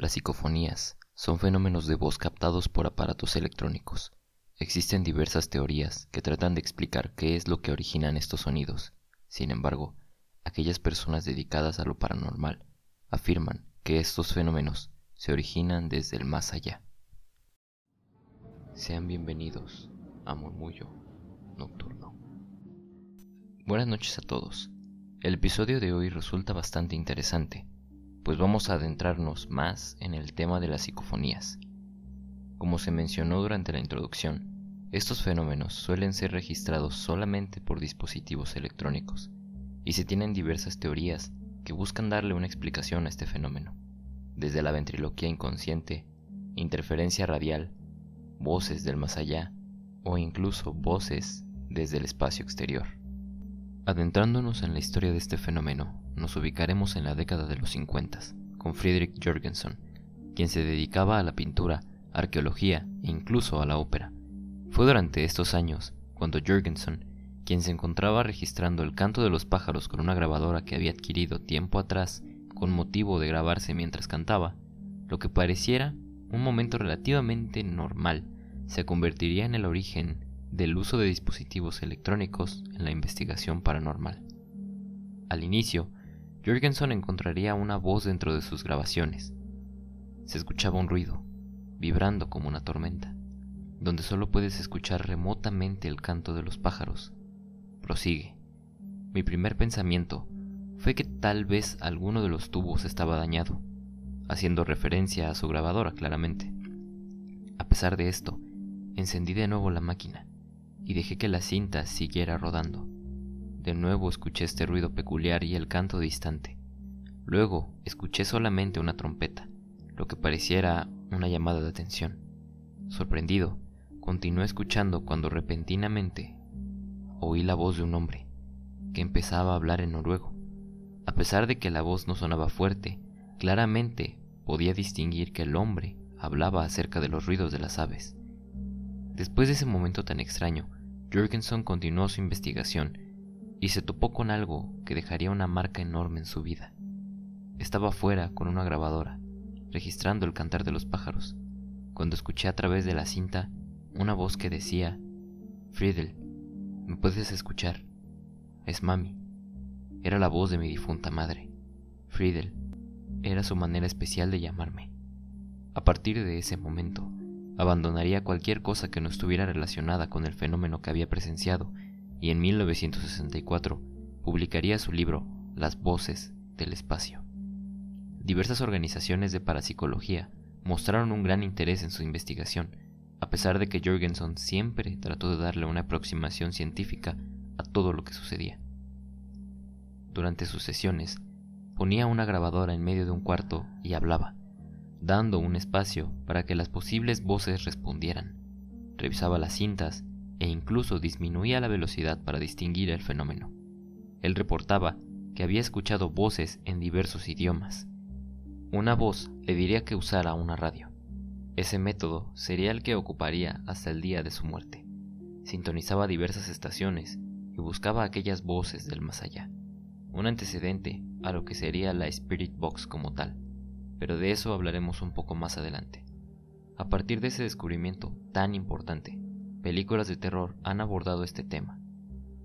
Las psicofonías son fenómenos de voz captados por aparatos electrónicos. Existen diversas teorías que tratan de explicar qué es lo que originan estos sonidos. Sin embargo, aquellas personas dedicadas a lo paranormal afirman que estos fenómenos se originan desde el más allá. Sean bienvenidos a Murmullo Nocturno. Buenas noches a todos. El episodio de hoy resulta bastante interesante, pues vamos a adentrarnos más en el tema de las psicofonías. Como se mencionó durante la introducción, estos fenómenos suelen ser registrados solamente por dispositivos electrónicos, y se tienen diversas teorías que buscan darle una explicación a este fenómeno, desde la ventriloquía inconsciente, interferencia radial, voces del más allá, o incluso voces desde el espacio exterior. Adentrándonos en la historia de este fenómeno, nos ubicaremos en la década de los 50, con Friedrich Jürgensen, quien se dedicaba a la pintura, arqueología e incluso a la ópera. Fue durante estos años cuando Jürgensen, quien se encontraba registrando el canto de los pájaros con una grabadora que había adquirido tiempo atrás con motivo de grabarse mientras cantaba, lo que pareciera un momento relativamente normal se convertiría en el origen del uso de dispositivos electrónicos en la investigación paranormal. Al inicio, Jürgensen encontraría una voz dentro de sus grabaciones. Se escuchaba un ruido, vibrando como una tormenta donde solo puedes escuchar remotamente el canto de los pájaros. Prosigue. Mi primer pensamiento fue que tal vez alguno de los tubos estaba dañado, haciendo referencia a su grabadora claramente. A pesar de esto, encendí de nuevo la máquina y dejé que la cinta siguiera rodando. De nuevo escuché este ruido peculiar y el canto distante. Luego escuché solamente una trompeta, lo que pareciera una llamada de atención. Sorprendido, Continué escuchando cuando repentinamente oí la voz de un hombre que empezaba a hablar en noruego. A pesar de que la voz no sonaba fuerte, claramente podía distinguir que el hombre hablaba acerca de los ruidos de las aves. Después de ese momento tan extraño, Jürgensen continuó su investigación y se topó con algo que dejaría una marca enorme en su vida. Estaba fuera con una grabadora, registrando el cantar de los pájaros, cuando escuché a través de la cinta una voz que decía, Friedel, ¿me puedes escuchar? Es mami. Era la voz de mi difunta madre. Friedel era su manera especial de llamarme. A partir de ese momento, abandonaría cualquier cosa que no estuviera relacionada con el fenómeno que había presenciado y en 1964 publicaría su libro Las voces del espacio. Diversas organizaciones de parapsicología mostraron un gran interés en su investigación a pesar de que Jorgensen siempre trató de darle una aproximación científica a todo lo que sucedía. Durante sus sesiones, ponía una grabadora en medio de un cuarto y hablaba, dando un espacio para que las posibles voces respondieran. Revisaba las cintas e incluso disminuía la velocidad para distinguir el fenómeno. Él reportaba que había escuchado voces en diversos idiomas. Una voz le diría que usara una radio. Ese método sería el que ocuparía hasta el día de su muerte. Sintonizaba diversas estaciones y buscaba aquellas voces del más allá, un antecedente a lo que sería la Spirit Box como tal, pero de eso hablaremos un poco más adelante. A partir de ese descubrimiento tan importante, películas de terror han abordado este tema.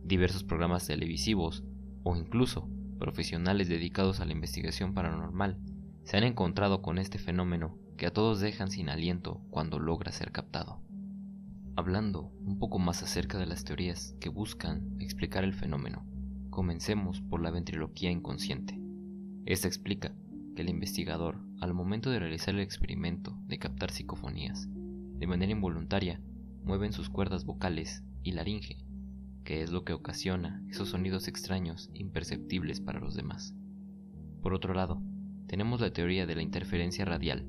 Diversos programas televisivos o incluso profesionales dedicados a la investigación paranormal se han encontrado con este fenómeno que a todos dejan sin aliento cuando logra ser captado. Hablando un poco más acerca de las teorías que buscan explicar el fenómeno, comencemos por la ventriloquía inconsciente. Esta explica que el investigador, al momento de realizar el experimento de captar psicofonías, de manera involuntaria, mueven sus cuerdas vocales y laringe, que es lo que ocasiona esos sonidos extraños imperceptibles para los demás. Por otro lado, tenemos la teoría de la interferencia radial,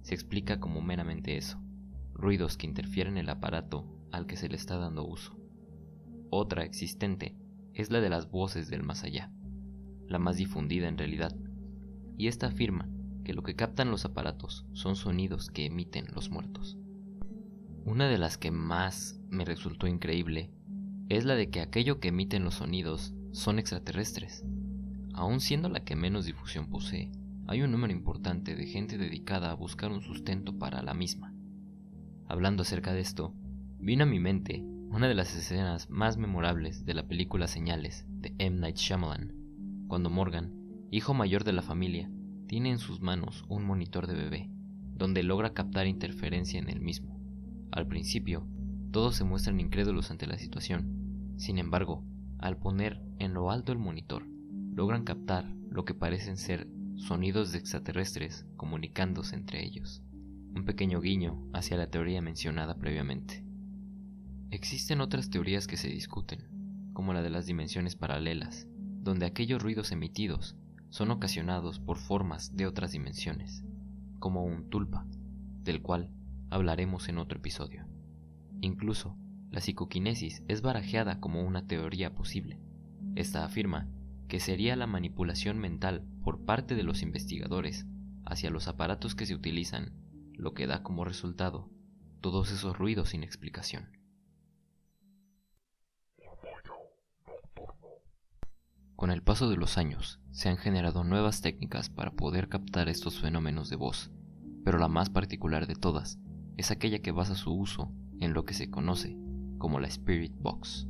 se explica como meramente eso, ruidos que interfieren en el aparato al que se le está dando uso. Otra existente es la de las voces del más allá, la más difundida en realidad, y esta afirma que lo que captan los aparatos son sonidos que emiten los muertos. Una de las que más me resultó increíble es la de que aquello que emiten los sonidos son extraterrestres, aun siendo la que menos difusión posee hay un número importante de gente dedicada a buscar un sustento para la misma. Hablando acerca de esto, vino a mi mente una de las escenas más memorables de la película Señales de M. Night Shyamalan, cuando Morgan, hijo mayor de la familia, tiene en sus manos un monitor de bebé, donde logra captar interferencia en el mismo. Al principio, todos se muestran incrédulos ante la situación. Sin embargo, al poner en lo alto el monitor, logran captar lo que parecen ser sonidos de extraterrestres comunicándose entre ellos, un pequeño guiño hacia la teoría mencionada previamente. Existen otras teorías que se discuten, como la de las dimensiones paralelas, donde aquellos ruidos emitidos son ocasionados por formas de otras dimensiones, como un tulpa, del cual hablaremos en otro episodio. Incluso, la psicoquinesis es barajeada como una teoría posible. Esta afirma que sería la manipulación mental por parte de los investigadores hacia los aparatos que se utilizan, lo que da como resultado todos esos ruidos sin explicación. Con el paso de los años, se han generado nuevas técnicas para poder captar estos fenómenos de voz, pero la más particular de todas es aquella que basa su uso en lo que se conoce como la Spirit Box.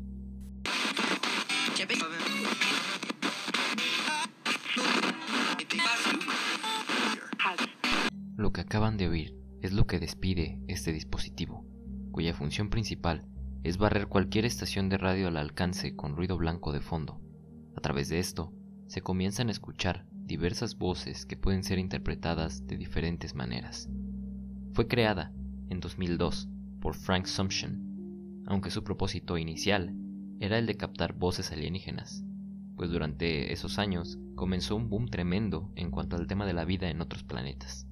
Lo que acaban de oír es lo que despide este dispositivo, cuya función principal es barrer cualquier estación de radio al alcance con ruido blanco de fondo. A través de esto, se comienzan a escuchar diversas voces que pueden ser interpretadas de diferentes maneras. Fue creada en 2002 por Frank Sumption, aunque su propósito inicial era el de captar voces alienígenas, pues durante esos años comenzó un boom tremendo en cuanto al tema de la vida en otros planetas.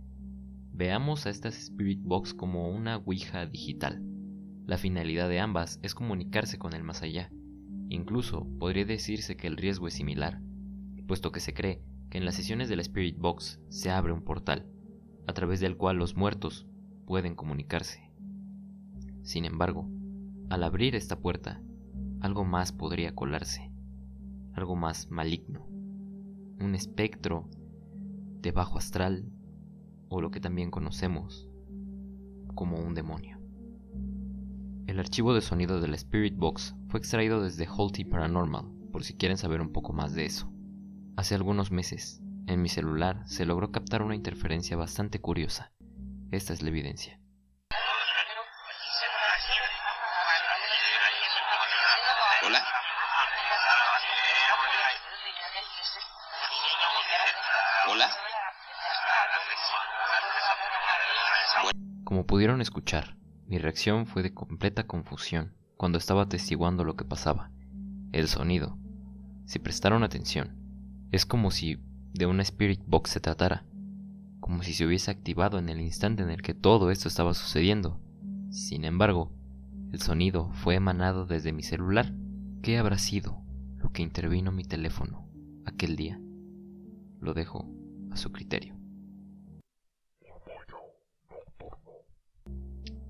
Veamos a estas Spirit Box como una Ouija digital. La finalidad de ambas es comunicarse con el más allá. Incluso podría decirse que el riesgo es similar, puesto que se cree que en las sesiones de la Spirit Box se abre un portal, a través del cual los muertos pueden comunicarse. Sin embargo, al abrir esta puerta, algo más podría colarse, algo más maligno, un espectro de bajo astral o lo que también conocemos como un demonio. El archivo de sonido de la Spirit Box fue extraído desde Holty Paranormal, por si quieren saber un poco más de eso. Hace algunos meses, en mi celular se logró captar una interferencia bastante curiosa. Esta es la evidencia. Hola. Hola. Como pudieron escuchar, mi reacción fue de completa confusión cuando estaba atestiguando lo que pasaba. El sonido. Si prestaron atención, es como si de una Spirit Box se tratara, como si se hubiese activado en el instante en el que todo esto estaba sucediendo. Sin embargo, el sonido fue emanado desde mi celular. ¿Qué habrá sido lo que intervino mi teléfono aquel día? Lo dejo a su criterio.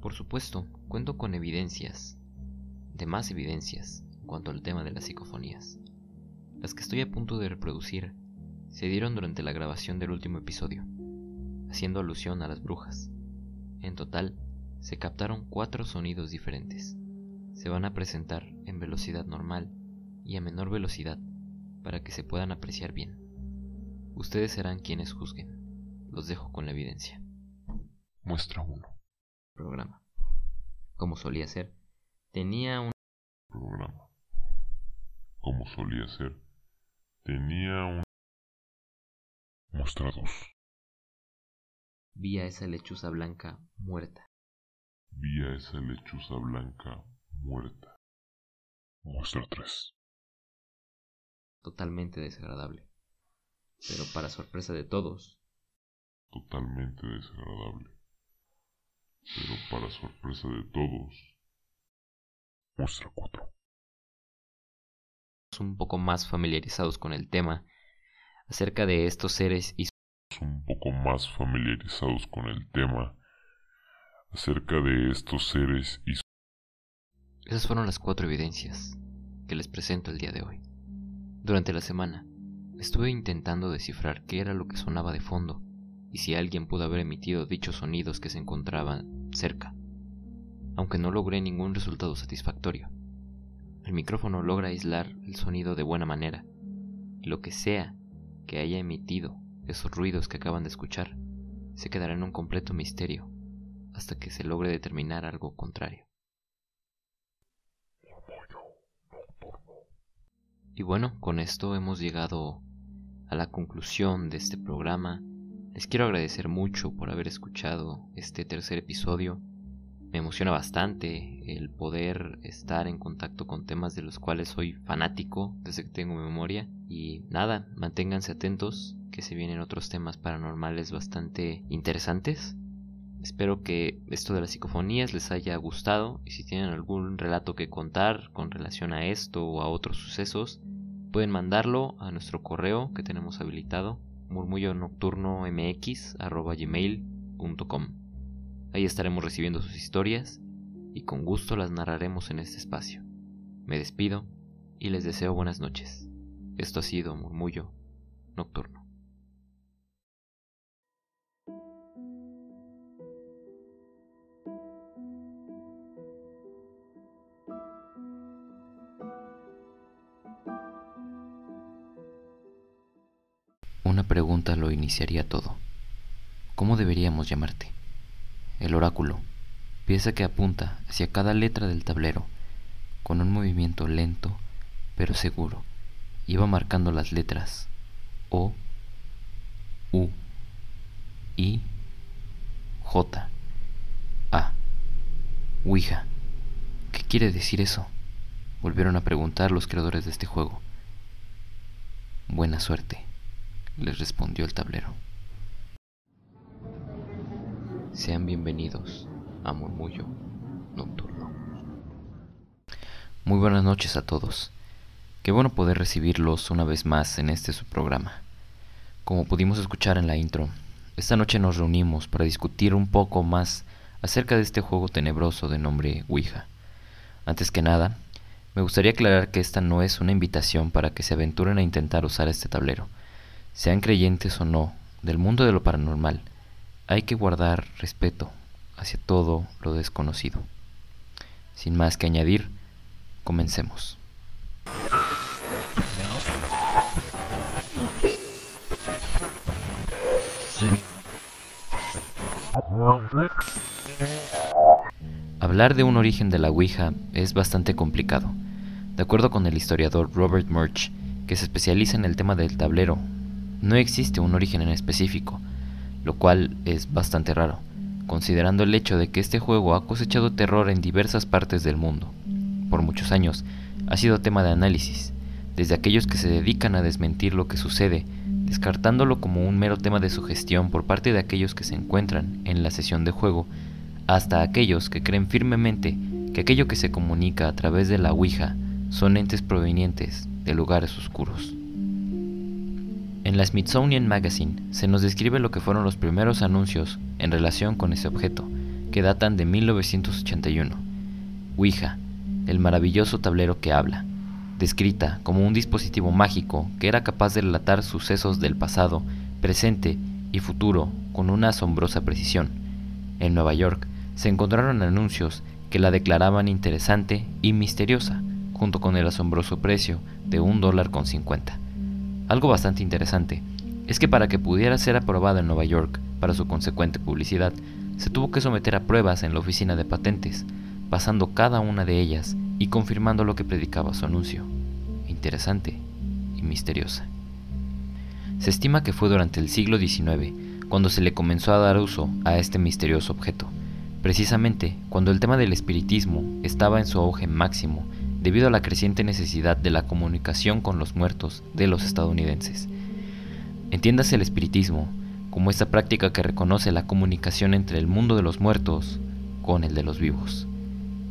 Por supuesto, cuento con evidencias, de más evidencias, en cuanto al tema de las psicofonías. Las que estoy a punto de reproducir se dieron durante la grabación del último episodio, haciendo alusión a las brujas. En total, se captaron cuatro sonidos diferentes. Se van a presentar en velocidad normal y a menor velocidad para que se puedan apreciar bien. Ustedes serán quienes juzguen. Los dejo con la evidencia. Muestra 1. Programa. Como solía ser, tenía un Programa. Como solía ser, tenía un... 2. vi a esa lechuza blanca muerta. Vi a esa lechuza blanca muerta. Muestra 3. totalmente desagradable. Pero para sorpresa de todos, Totalmente desagradable. Pero para sorpresa de todos. Muestra 4. un poco más familiarizados con el tema acerca de estos seres y Un poco más familiarizados con el tema acerca de estos seres y esas fueron las cuatro evidencias que les presento el día de hoy. Durante la semana Estuve intentando descifrar qué era lo que sonaba de fondo y si alguien pudo haber emitido dichos sonidos que se encontraban cerca, aunque no logré ningún resultado satisfactorio. El micrófono logra aislar el sonido de buena manera, y lo que sea que haya emitido esos ruidos que acaban de escuchar se quedará en un completo misterio hasta que se logre determinar algo contrario. Y bueno, con esto hemos llegado a la conclusión de este programa. Les quiero agradecer mucho por haber escuchado este tercer episodio. Me emociona bastante el poder estar en contacto con temas de los cuales soy fanático desde que tengo memoria. Y nada, manténganse atentos que se vienen otros temas paranormales bastante interesantes. Espero que esto de las psicofonías les haya gustado y si tienen algún relato que contar con relación a esto o a otros sucesos, pueden mandarlo a nuestro correo que tenemos habilitado, murmullo nocturno mx@gmail.com. Ahí estaremos recibiendo sus historias y con gusto las narraremos en este espacio. Me despido y les deseo buenas noches. Esto ha sido Murmullo Nocturno. Una pregunta lo iniciaría todo. ¿Cómo deberíamos llamarte? El oráculo, pieza que apunta hacia cada letra del tablero, con un movimiento lento pero seguro, iba marcando las letras O, U, I, J, A. Ouija. ¿Qué quiere decir eso? Volvieron a preguntar los creadores de este juego. Buena suerte les respondió el tablero. Sean bienvenidos a Murmullo Nocturno. Muy buenas noches a todos. Qué bueno poder recibirlos una vez más en este su programa. Como pudimos escuchar en la intro, esta noche nos reunimos para discutir un poco más acerca de este juego tenebroso de nombre Ouija. Antes que nada, me gustaría aclarar que esta no es una invitación para que se aventuren a intentar usar este tablero sean creyentes o no, del mundo de lo paranormal, hay que guardar respeto hacia todo lo desconocido. Sin más que añadir, comencemos. Hablar de un origen de la Ouija es bastante complicado. De acuerdo con el historiador Robert Murch, que se especializa en el tema del tablero no existe un origen en específico, lo cual es bastante raro, considerando el hecho de que este juego ha cosechado terror en diversas partes del mundo. Por muchos años ha sido tema de análisis, desde aquellos que se dedican a desmentir lo que sucede, descartándolo como un mero tema de sugestión por parte de aquellos que se encuentran en la sesión de juego, hasta aquellos que creen firmemente que aquello que se comunica a través de la Ouija son entes provenientes de lugares oscuros. En la Smithsonian Magazine se nos describe lo que fueron los primeros anuncios en relación con ese objeto, que datan de 1981. Ouija, el maravilloso tablero que habla, descrita como un dispositivo mágico que era capaz de relatar sucesos del pasado, presente y futuro con una asombrosa precisión. En Nueva York se encontraron anuncios que la declaraban interesante y misteriosa, junto con el asombroso precio de un dólar con cincuenta. Algo bastante interesante es que para que pudiera ser aprobada en Nueva York para su consecuente publicidad, se tuvo que someter a pruebas en la oficina de patentes, pasando cada una de ellas y confirmando lo que predicaba su anuncio. Interesante y misteriosa. Se estima que fue durante el siglo XIX cuando se le comenzó a dar uso a este misterioso objeto, precisamente cuando el tema del espiritismo estaba en su auge máximo debido a la creciente necesidad de la comunicación con los muertos de los estadounidenses. Entiéndase el espiritismo como esta práctica que reconoce la comunicación entre el mundo de los muertos con el de los vivos.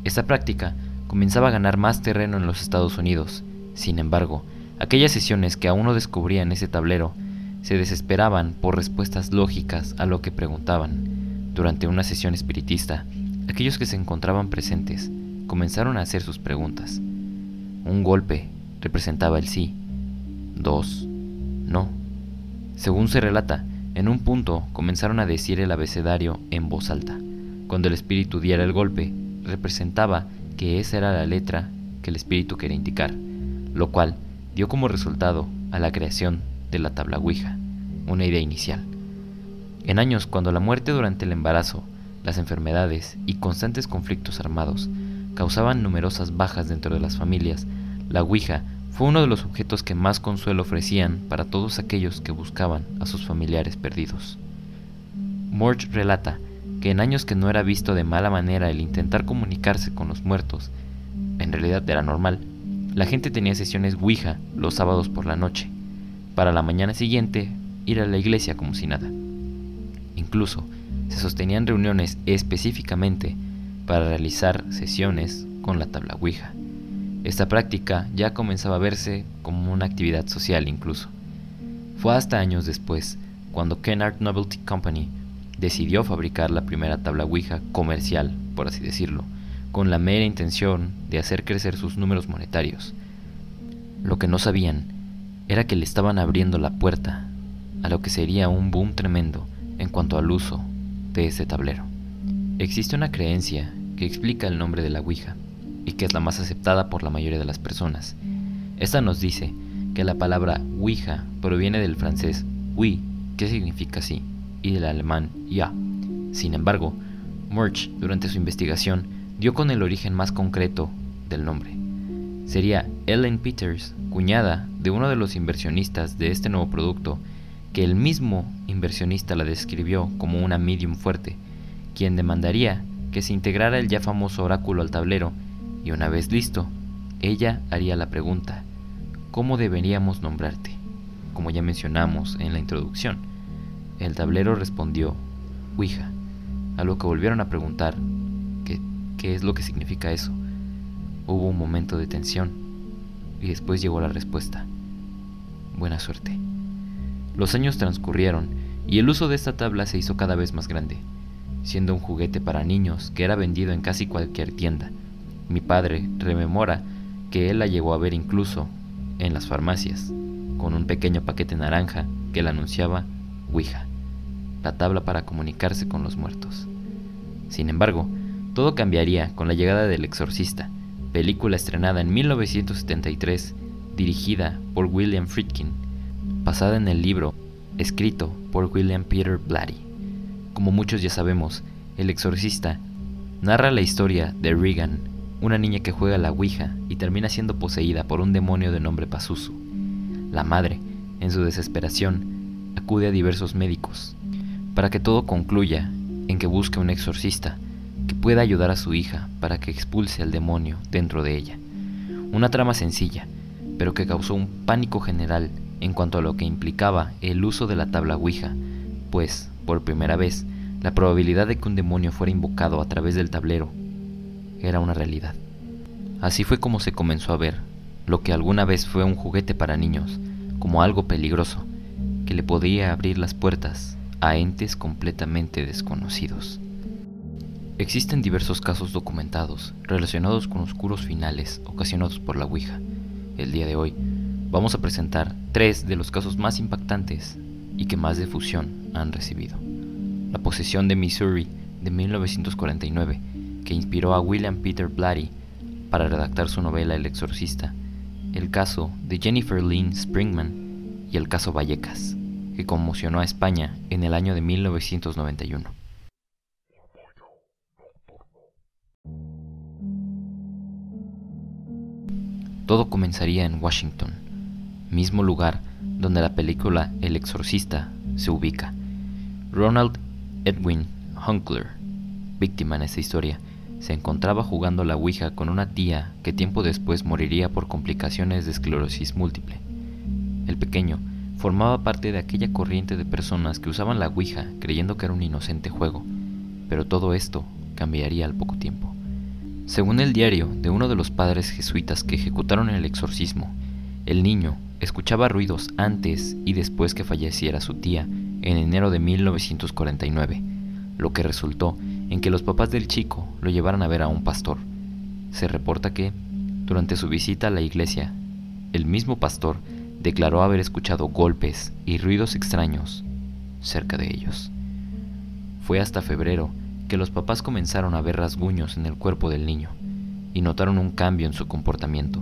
Esta práctica comenzaba a ganar más terreno en los Estados Unidos. Sin embargo, aquellas sesiones que aún no descubrían ese tablero se desesperaban por respuestas lógicas a lo que preguntaban. Durante una sesión espiritista, aquellos que se encontraban presentes comenzaron a hacer sus preguntas. Un golpe representaba el sí, dos, No. Según se relata, en un punto comenzaron a decir el abecedario en voz alta. Cuando el espíritu diera el golpe, representaba que esa era la letra que el espíritu quería indicar, lo cual dio como resultado a la creación de la tabla Ouija, una idea inicial. En años cuando la muerte durante el embarazo, las enfermedades y constantes conflictos armados causaban numerosas bajas dentro de las familias, la Ouija fue uno de los objetos que más consuelo ofrecían para todos aquellos que buscaban a sus familiares perdidos. Morge relata que en años que no era visto de mala manera el intentar comunicarse con los muertos, en realidad era normal, la gente tenía sesiones Ouija los sábados por la noche, para la mañana siguiente ir a la iglesia como si nada. Incluso se sostenían reuniones específicamente para realizar sesiones con la tabla Ouija. Esta práctica ya comenzaba a verse como una actividad social incluso. Fue hasta años después cuando Kennard Novelty Company decidió fabricar la primera tabla Ouija comercial, por así decirlo, con la mera intención de hacer crecer sus números monetarios. Lo que no sabían era que le estaban abriendo la puerta a lo que sería un boom tremendo en cuanto al uso de ese tablero. Existe una creencia que explica el nombre de la Ouija y que es la más aceptada por la mayoría de las personas. Esta nos dice que la palabra Ouija proviene del francés oui, que significa sí, y del alemán ja. Sin embargo, Murch, durante su investigación, dio con el origen más concreto del nombre. Sería Ellen Peters, cuñada de uno de los inversionistas de este nuevo producto, que el mismo inversionista la describió como una medium fuerte, quien demandaría que se integrara el ya famoso oráculo al tablero y una vez listo, ella haría la pregunta, ¿cómo deberíamos nombrarte? Como ya mencionamos en la introducción. El tablero respondió, Ouija, a lo que volvieron a preguntar, ¿qué, qué es lo que significa eso? Hubo un momento de tensión y después llegó la respuesta, buena suerte. Los años transcurrieron y el uso de esta tabla se hizo cada vez más grande, siendo un juguete para niños que era vendido en casi cualquier tienda. Mi padre rememora que él la llegó a ver incluso en las farmacias, con un pequeño paquete naranja que le anunciaba Ouija, la tabla para comunicarse con los muertos. Sin embargo, todo cambiaría con la llegada del Exorcista, película estrenada en 1973, dirigida por William Friedkin, basada en el libro escrito por William Peter Blatty. Como muchos ya sabemos, El Exorcista narra la historia de Regan, una niña que juega la Ouija y termina siendo poseída por un demonio de nombre Pazuzu. La madre, en su desesperación, acude a diversos médicos para que todo concluya en que busque un exorcista que pueda ayudar a su hija para que expulse al demonio dentro de ella. Una trama sencilla, pero que causó un pánico general en cuanto a lo que implicaba el uso de la tabla Ouija, pues, por primera vez, la probabilidad de que un demonio fuera invocado a través del tablero era una realidad. Así fue como se comenzó a ver lo que alguna vez fue un juguete para niños, como algo peligroso, que le podía abrir las puertas a entes completamente desconocidos. Existen diversos casos documentados relacionados con oscuros finales ocasionados por la Ouija. El día de hoy vamos a presentar tres de los casos más impactantes y que más difusión han recibido. La posesión de Missouri de 1949, que inspiró a William Peter Blatty para redactar su novela El Exorcista, el caso de Jennifer Lynn Springman y el caso Vallecas, que conmocionó a España en el año de 1991. Todo comenzaría en Washington, mismo lugar donde la película El Exorcista se ubica. Ronald Edwin Hunkler, víctima en esta historia, se encontraba jugando la Ouija con una tía que tiempo después moriría por complicaciones de esclerosis múltiple. El pequeño formaba parte de aquella corriente de personas que usaban la Ouija creyendo que era un inocente juego, pero todo esto cambiaría al poco tiempo. Según el diario de uno de los padres jesuitas que ejecutaron el exorcismo, el niño escuchaba ruidos antes y después que falleciera su tía en enero de 1949, lo que resultó en que los papás del chico lo llevaran a ver a un pastor. Se reporta que, durante su visita a la iglesia, el mismo pastor declaró haber escuchado golpes y ruidos extraños cerca de ellos. Fue hasta febrero que los papás comenzaron a ver rasguños en el cuerpo del niño y notaron un cambio en su comportamiento,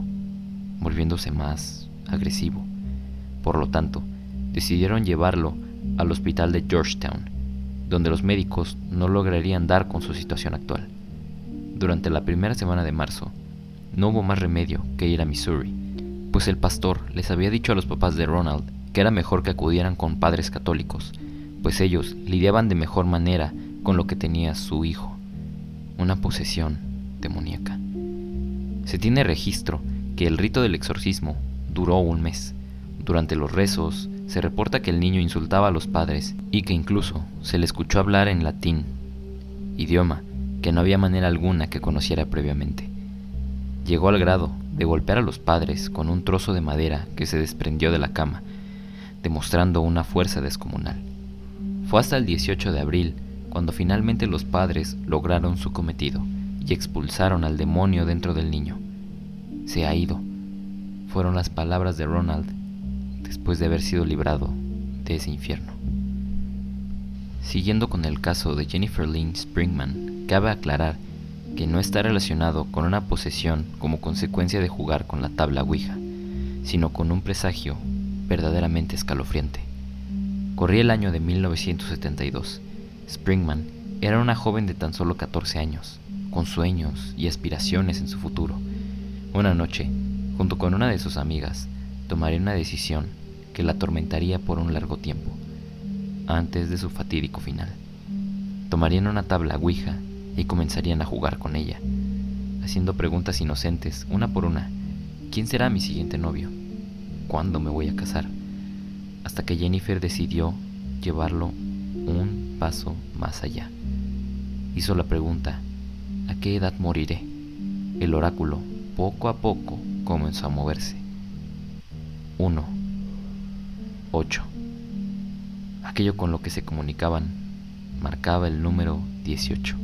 volviéndose más agresivo. Por lo tanto, decidieron llevarlo al hospital de Georgetown, donde los médicos no lograrían dar con su situación actual. Durante la primera semana de marzo, no hubo más remedio que ir a Missouri, pues el pastor les había dicho a los papás de Ronald que era mejor que acudieran con padres católicos, pues ellos lidiaban de mejor manera con lo que tenía su hijo, una posesión demoníaca. Se tiene registro que el rito del exorcismo duró un mes. Durante los rezos se reporta que el niño insultaba a los padres y que incluso se le escuchó hablar en latín, idioma que no había manera alguna que conociera previamente. Llegó al grado de golpear a los padres con un trozo de madera que se desprendió de la cama, demostrando una fuerza descomunal. Fue hasta el 18 de abril cuando finalmente los padres lograron su cometido y expulsaron al demonio dentro del niño. Se ha ido, fueron las palabras de Ronald después de haber sido librado de ese infierno. Siguiendo con el caso de Jennifer Lynn Springman, cabe aclarar que no está relacionado con una posesión como consecuencia de jugar con la tabla Ouija, sino con un presagio verdaderamente escalofriante. Corría el año de 1972. Springman era una joven de tan solo 14 años, con sueños y aspiraciones en su futuro. Una noche, junto con una de sus amigas, tomaría una decisión que la atormentaría por un largo tiempo, antes de su fatídico final. Tomarían una tabla Ouija y comenzarían a jugar con ella, haciendo preguntas inocentes, una por una. ¿Quién será mi siguiente novio? ¿Cuándo me voy a casar? Hasta que Jennifer decidió llevarlo un paso más allá. Hizo la pregunta, ¿a qué edad moriré? El oráculo, poco a poco, comenzó a moverse. 1. 8. Aquello con lo que se comunicaban marcaba el número 18.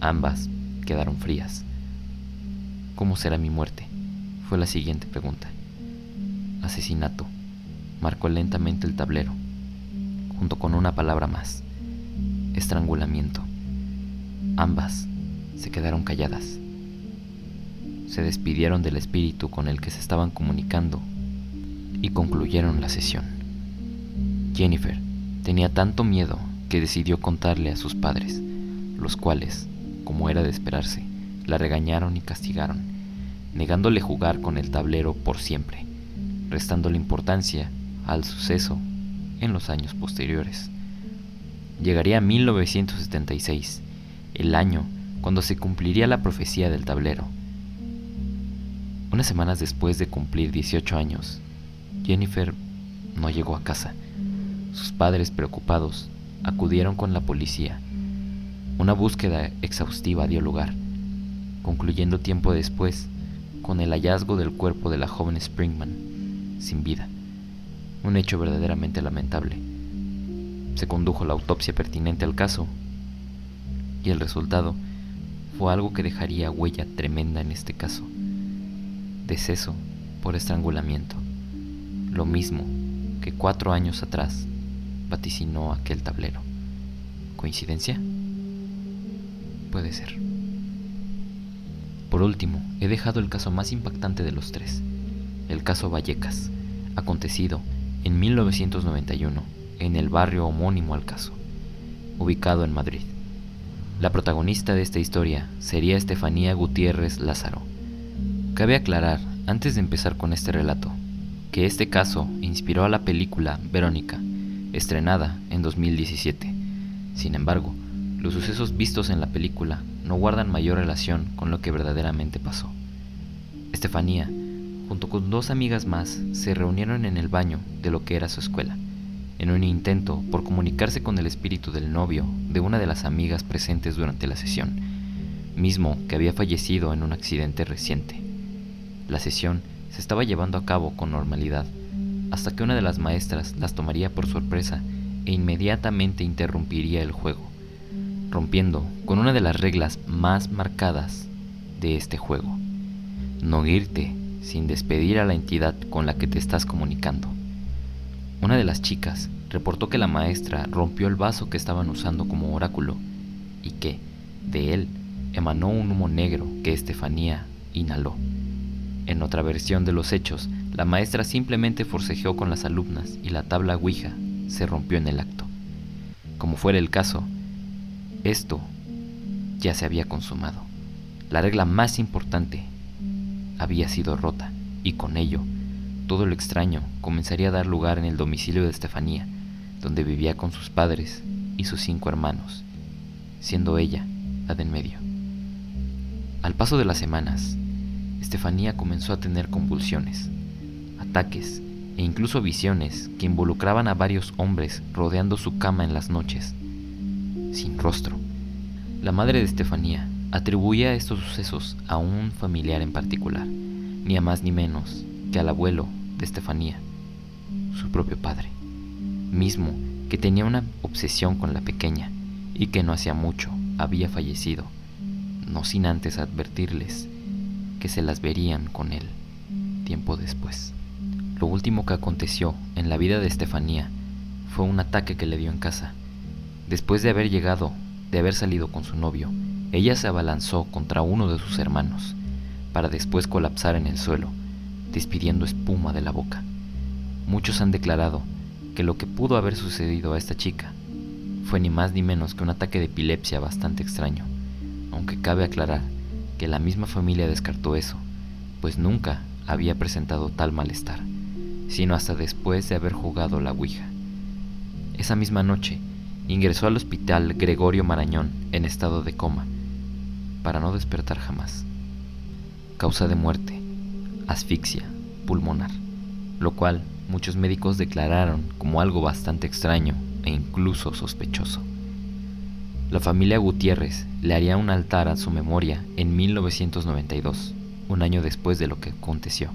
Ambas quedaron frías. ¿Cómo será mi muerte? Fue la siguiente pregunta. Asesinato. Marcó lentamente el tablero, junto con una palabra más. Estrangulamiento. Ambas se quedaron calladas. Se despidieron del espíritu con el que se estaban comunicando y concluyeron la sesión. Jennifer tenía tanto miedo que decidió contarle a sus padres, los cuales, como era de esperarse, la regañaron y castigaron, negándole jugar con el tablero por siempre, restándole importancia al suceso en los años posteriores. Llegaría 1976, el año cuando se cumpliría la profecía del tablero. Unas semanas después de cumplir 18 años, Jennifer no llegó a casa. Sus padres, preocupados, acudieron con la policía. Una búsqueda exhaustiva dio lugar, concluyendo tiempo después con el hallazgo del cuerpo de la joven Springman, sin vida. Un hecho verdaderamente lamentable. Se condujo la autopsia pertinente al caso y el resultado fue algo que dejaría huella tremenda en este caso. Deceso por estrangulamiento lo mismo que cuatro años atrás vaticinó aquel tablero. ¿Coincidencia? Puede ser. Por último, he dejado el caso más impactante de los tres, el caso Vallecas, acontecido en 1991 en el barrio homónimo al caso, ubicado en Madrid. La protagonista de esta historia sería Estefanía Gutiérrez Lázaro. Cabe aclarar, antes de empezar con este relato, que este caso inspiró a la película Verónica, estrenada en 2017. Sin embargo, los sucesos vistos en la película no guardan mayor relación con lo que verdaderamente pasó. Estefanía, junto con dos amigas más, se reunieron en el baño de lo que era su escuela, en un intento por comunicarse con el espíritu del novio de una de las amigas presentes durante la sesión, mismo que había fallecido en un accidente reciente. La sesión se estaba llevando a cabo con normalidad, hasta que una de las maestras las tomaría por sorpresa e inmediatamente interrumpiría el juego, rompiendo con una de las reglas más marcadas de este juego. No irte sin despedir a la entidad con la que te estás comunicando. Una de las chicas reportó que la maestra rompió el vaso que estaban usando como oráculo y que, de él, emanó un humo negro que Estefanía inhaló. En otra versión de los hechos, la maestra simplemente forcejeó con las alumnas y la tabla Ouija se rompió en el acto. Como fuera el caso, esto ya se había consumado. La regla más importante había sido rota y con ello todo lo extraño comenzaría a dar lugar en el domicilio de Estefanía, donde vivía con sus padres y sus cinco hermanos, siendo ella la de en medio. Al paso de las semanas, Estefanía comenzó a tener convulsiones, ataques e incluso visiones que involucraban a varios hombres rodeando su cama en las noches, sin rostro. La madre de Estefanía atribuía estos sucesos a un familiar en particular, ni a más ni menos que al abuelo de Estefanía, su propio padre, mismo que tenía una obsesión con la pequeña y que no hacía mucho había fallecido, no sin antes advertirles que se las verían con él tiempo después. Lo último que aconteció en la vida de Estefanía fue un ataque que le dio en casa. Después de haber llegado, de haber salido con su novio, ella se abalanzó contra uno de sus hermanos, para después colapsar en el suelo, despidiendo espuma de la boca. Muchos han declarado que lo que pudo haber sucedido a esta chica fue ni más ni menos que un ataque de epilepsia bastante extraño, aunque cabe aclarar que la misma familia descartó eso, pues nunca había presentado tal malestar, sino hasta después de haber jugado la Ouija. Esa misma noche, ingresó al hospital Gregorio Marañón en estado de coma, para no despertar jamás. Causa de muerte, asfixia pulmonar, lo cual muchos médicos declararon como algo bastante extraño e incluso sospechoso. La familia Gutiérrez le haría un altar a su memoria en 1992, un año después de lo que aconteció.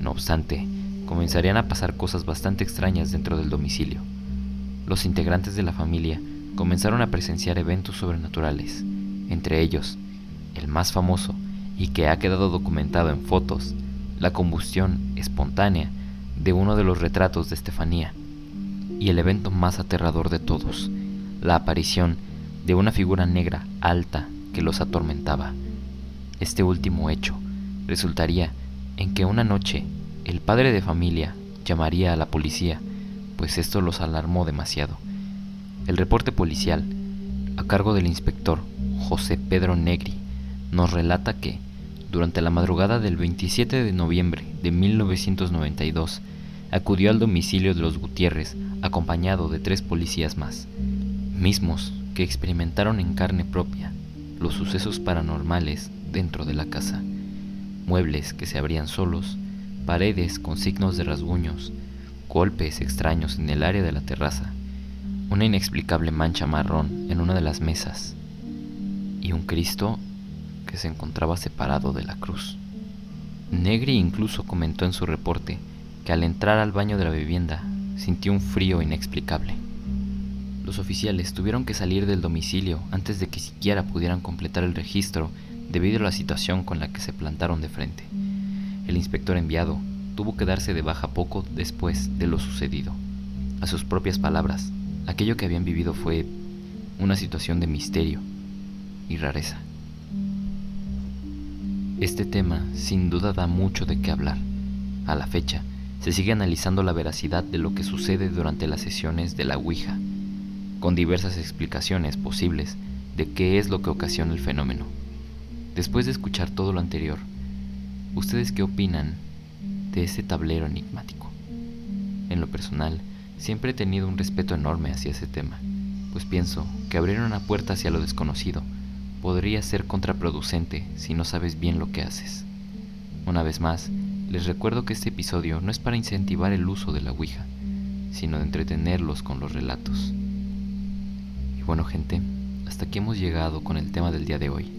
No obstante, comenzarían a pasar cosas bastante extrañas dentro del domicilio. Los integrantes de la familia comenzaron a presenciar eventos sobrenaturales, entre ellos, el más famoso y que ha quedado documentado en fotos, la combustión espontánea de uno de los retratos de Estefanía, y el evento más aterrador de todos, la aparición de una figura negra alta que los atormentaba. Este último hecho resultaría en que una noche el padre de familia llamaría a la policía, pues esto los alarmó demasiado. El reporte policial, a cargo del inspector José Pedro Negri, nos relata que, durante la madrugada del 27 de noviembre de 1992, acudió al domicilio de los Gutiérrez acompañado de tres policías más, mismos que experimentaron en carne propia los sucesos paranormales dentro de la casa, muebles que se abrían solos, paredes con signos de rasguños, golpes extraños en el área de la terraza, una inexplicable mancha marrón en una de las mesas, y un Cristo que se encontraba separado de la cruz. Negri incluso comentó en su reporte que al entrar al baño de la vivienda sintió un frío inexplicable. Los oficiales tuvieron que salir del domicilio antes de que siquiera pudieran completar el registro debido a la situación con la que se plantaron de frente. El inspector enviado tuvo que darse de baja poco después de lo sucedido. A sus propias palabras, aquello que habían vivido fue una situación de misterio y rareza. Este tema sin duda da mucho de qué hablar. A la fecha, se sigue analizando la veracidad de lo que sucede durante las sesiones de la Ouija, con diversas explicaciones posibles de qué es lo que ocasiona el fenómeno. Después de escuchar todo lo anterior, ¿ustedes qué opinan de ese tablero enigmático? En lo personal, siempre he tenido un respeto enorme hacia ese tema, pues pienso que abrir una puerta hacia lo desconocido podría ser contraproducente si no sabes bien lo que haces. Una vez más, les recuerdo que este episodio no es para incentivar el uso de la Ouija, sino de entretenerlos con los relatos. Bueno gente, hasta aquí hemos llegado con el tema del día de hoy.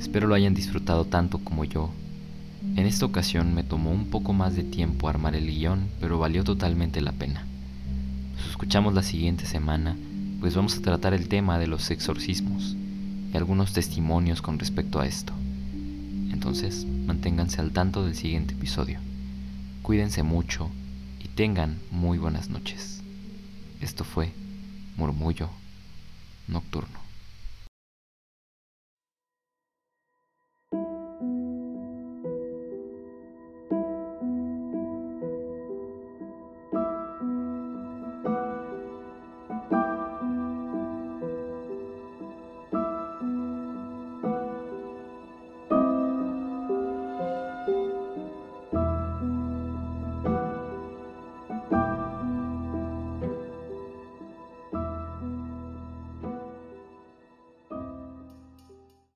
Espero lo hayan disfrutado tanto como yo. En esta ocasión me tomó un poco más de tiempo armar el guion, pero valió totalmente la pena. Nos escuchamos la siguiente semana, pues vamos a tratar el tema de los exorcismos y algunos testimonios con respecto a esto. Entonces, manténganse al tanto del siguiente episodio. Cuídense mucho y tengan muy buenas noches. Esto fue Murmullo Nocturno.